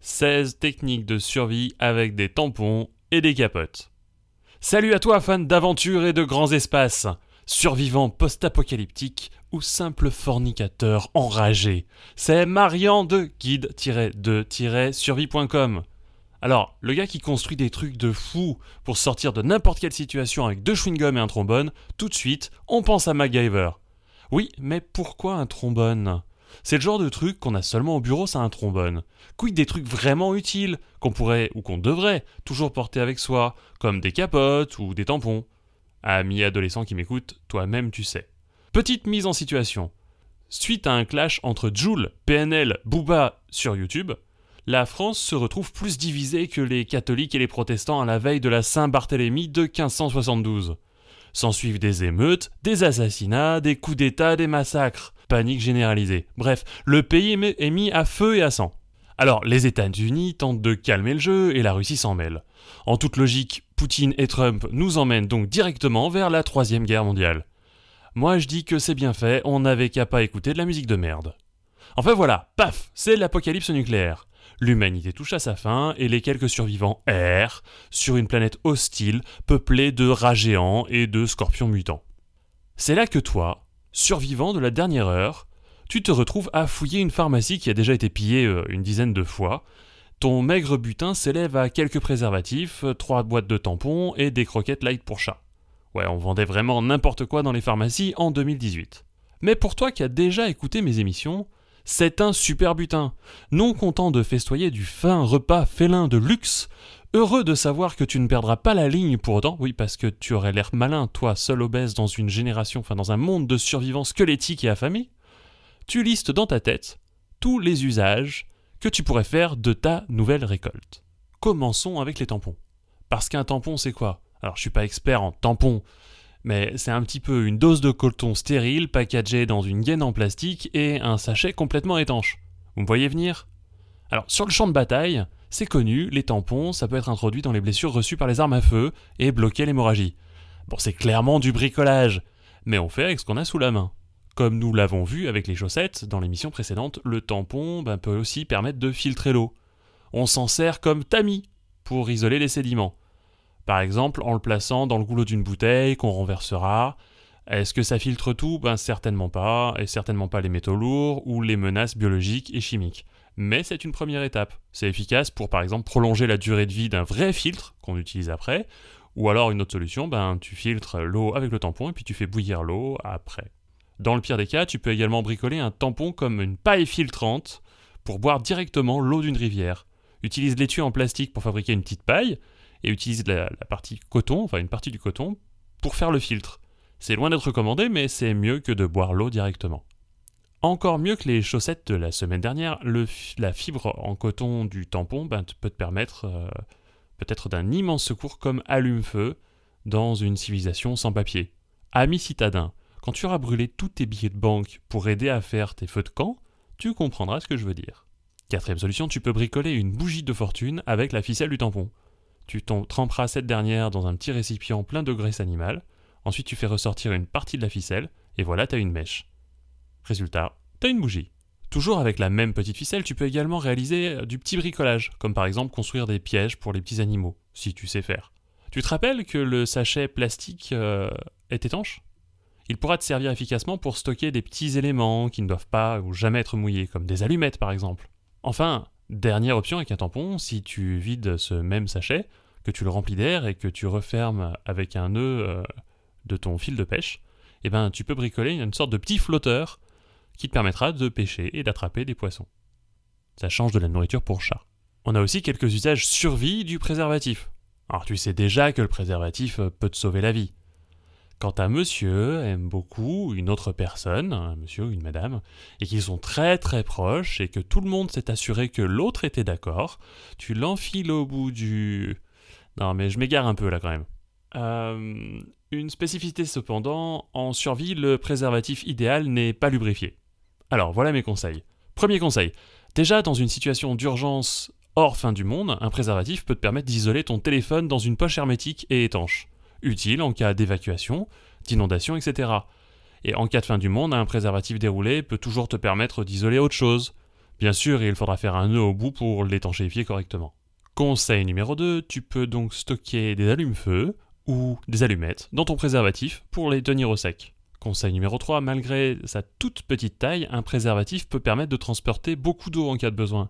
16 techniques de survie avec des tampons et des capotes. Salut à toi fan d'aventure et de grands espaces, survivant post-apocalyptique ou simple fornicateur enragé. C'est Marian de guide-de-survie.com. Alors, le gars qui construit des trucs de fou pour sortir de n'importe quelle situation avec deux chewing-gums et un trombone, tout de suite, on pense à MacGyver. Oui, mais pourquoi un trombone? C'est le genre de truc qu'on a seulement au bureau, ça un trombone. Quid des trucs vraiment utiles, qu'on pourrait ou qu'on devrait toujours porter avec soi, comme des capotes ou des tampons? Amis adolescents qui m'écoutent, toi-même tu sais. Petite mise en situation. Suite à un clash entre Joule, PNL, Booba sur YouTube, la France se retrouve plus divisée que les catholiques et les protestants à la veille de la Saint-Barthélemy de 1572. S'ensuivent des émeutes, des assassinats, des coups d'État, des massacres panique généralisée. Bref, le pays est mis à feu et à sang. Alors, les États-Unis tentent de calmer le jeu et la Russie s'en mêle. En toute logique, Poutine et Trump nous emmènent donc directement vers la Troisième Guerre mondiale. Moi je dis que c'est bien fait, on n'avait qu'à pas écouter de la musique de merde. Enfin voilà, paf, c'est l'apocalypse nucléaire. L'humanité touche à sa fin et les quelques survivants errent sur une planète hostile peuplée de rats géants et de scorpions mutants. C'est là que toi, survivant de la dernière heure, tu te retrouves à fouiller une pharmacie qui a déjà été pillée euh, une dizaine de fois. Ton maigre butin s'élève à quelques préservatifs, euh, trois boîtes de tampons et des croquettes light pour chat. Ouais, on vendait vraiment n'importe quoi dans les pharmacies en 2018. Mais pour toi qui as déjà écouté mes émissions, c'est un super butin. Non content de festoyer du fin repas félin de luxe, Heureux de savoir que tu ne perdras pas la ligne pour autant, oui, parce que tu aurais l'air malin, toi, seul obèse dans une génération, enfin dans un monde de survivants squelettiques et affamés, tu listes dans ta tête tous les usages que tu pourrais faire de ta nouvelle récolte. Commençons avec les tampons. Parce qu'un tampon, c'est quoi? Alors, je suis pas expert en tampons, mais c'est un petit peu une dose de coton stérile packagée dans une gaine en plastique et un sachet complètement étanche. Vous me voyez venir? Alors, sur le champ de bataille, c'est connu, les tampons, ça peut être introduit dans les blessures reçues par les armes à feu et bloquer l'hémorragie. Bon, c'est clairement du bricolage, mais on fait avec ce qu'on a sous la main. Comme nous l'avons vu avec les chaussettes dans l'émission précédente, le tampon ben, peut aussi permettre de filtrer l'eau. On s'en sert comme tamis pour isoler les sédiments. Par exemple, en le plaçant dans le goulot d'une bouteille qu'on renversera. Est-ce que ça filtre tout? Ben certainement pas, et certainement pas les métaux lourds ou les menaces biologiques et chimiques mais c'est une première étape. C'est efficace pour par exemple prolonger la durée de vie d'un vrai filtre qu'on utilise après, ou alors une autre solution, ben tu filtres l'eau avec le tampon et puis tu fais bouillir l'eau après. Dans le pire des cas, tu peux également bricoler un tampon comme une paille filtrante pour boire directement l'eau d'une rivière. Utilise l'étui en plastique pour fabriquer une petite paille et utilise la, la partie coton, enfin une partie du coton, pour faire le filtre. C'est loin d'être recommandé, mais c'est mieux que de boire l'eau directement. Encore mieux que les chaussettes de la semaine dernière, la fibre en coton du tampon ben, peut te permettre euh, peut-être d'un immense secours comme allume-feu dans une civilisation sans papier. Ami citadin, quand tu auras brûlé tous tes billets de banque pour aider à faire tes feux de camp, tu comprendras ce que je veux dire. Quatrième solution, tu peux bricoler une bougie de fortune avec la ficelle du tampon. Tu tremperas cette dernière dans un petit récipient plein de graisse animale, ensuite tu fais ressortir une partie de la ficelle, et voilà, tu as une mèche. Résultat, t'as une bougie. Toujours avec la même petite ficelle, tu peux également réaliser euh, du petit bricolage, comme par exemple construire des pièges pour les petits animaux, si tu sais faire. Tu te rappelles que le sachet plastique euh, est étanche? Il pourra te servir efficacement pour stocker des petits éléments qui ne doivent pas ou jamais être mouillés, comme des allumettes par exemple. Enfin, dernière option avec un tampon, si tu vides ce même sachet, que tu le remplis d'air et que tu refermes avec un nœud euh, de ton fil de pêche, eh ben, tu peux bricoler une sorte de petit flotteur qui te permettra de pêcher et d'attraper des poissons. Ça change de la nourriture pour chat. On a aussi quelques usages survie du préservatif. Alors tu sais déjà que le préservatif euh, peut te sauver la vie. Quand un monsieur aime beaucoup une autre personne, un monsieur ou une madame, et qu'ils sont très très proches et que tout le monde s'est assuré que l'autre était d'accord, tu l'enfiles au bout du... Non mais je m'égare un peu là quand même. Euh, une spécificité cependant, en survie, le préservatif idéal n'est pas lubrifié. Alors voilà mes conseils. Premier conseil, déjà dans une situation d'urgence hors fin du monde, un préservatif peut te permettre d'isoler ton téléphone dans une poche hermétique et étanche. Utile en cas d'évacuation, d'inondation, etc. Et en cas de fin du monde, un préservatif déroulé peut toujours te permettre d'isoler autre chose. Bien sûr, il faudra faire un nœud au bout pour l'étanchéifier correctement. Conseil numéro 2, tu peux donc stocker des allumes-feu ou des allumettes dans ton préservatif pour les tenir au sec. Conseil numéro 3, malgré sa toute petite taille, un préservatif peut permettre de transporter beaucoup d'eau en cas de besoin.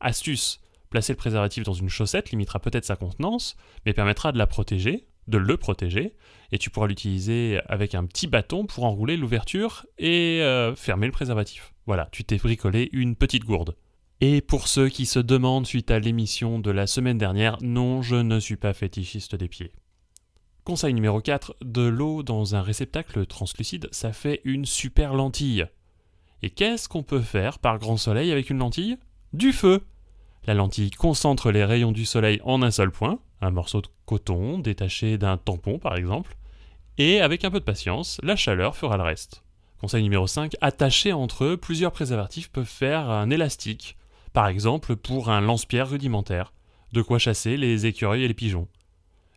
Astuce, placer le préservatif dans une chaussette limitera peut-être sa contenance, mais permettra de la protéger, de le protéger, et tu pourras l'utiliser avec un petit bâton pour enrouler l'ouverture et euh, fermer le préservatif. Voilà, tu t'es bricolé une petite gourde. Et pour ceux qui se demandent suite à l'émission de la semaine dernière, non, je ne suis pas fétichiste des pieds. Conseil numéro 4, de l'eau dans un réceptacle translucide, ça fait une super lentille. Et qu'est-ce qu'on peut faire par grand soleil avec une lentille? Du feu La lentille concentre les rayons du soleil en un seul point, un morceau de coton détaché d'un tampon par exemple, et avec un peu de patience, la chaleur fera le reste. Conseil numéro 5, attacher entre eux, plusieurs préservatifs peuvent faire un élastique, par exemple pour un lance-pierre rudimentaire, de quoi chasser les écureuils et les pigeons.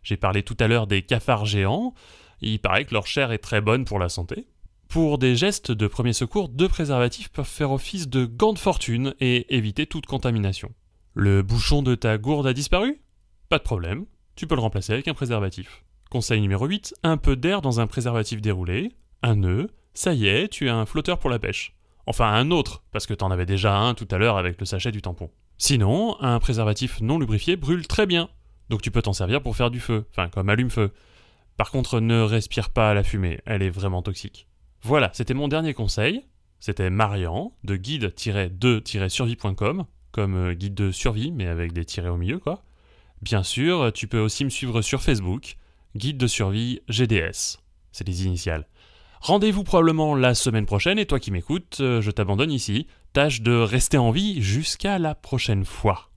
J'ai parlé tout à l'heure des cafards géants, il paraît que leur chair est très bonne pour la santé. Pour des gestes de premier secours, deux préservatifs peuvent faire office de gants de fortune et éviter toute contamination. Le bouchon de ta gourde a disparu? Pas de problème, tu peux le remplacer avec un préservatif. Conseil numéro 8, un peu d'air dans un préservatif déroulé, un nœud, ça y est, tu as un flotteur pour la pêche. Enfin un autre, parce que t'en avais déjà un tout à l'heure avec le sachet du tampon. Sinon, un préservatif non lubrifié brûle très bien, donc tu peux t'en servir pour faire du feu, enfin comme allume-feu. Par contre, ne respire pas la fumée, elle est vraiment toxique. Voilà, c'était mon dernier conseil. C'était Marian, de guide-2-survie.com, comme euh, guide de survie, mais avec des tirets au milieu, quoi. Bien sûr, tu peux aussi me suivre sur Facebook, guide de survie GDS. C'est les initiales. Rendez-vous probablement la semaine prochaine et toi qui m'écoutes, euh, je t'abandonne ici. Tâche de rester en vie jusqu'à la prochaine fois.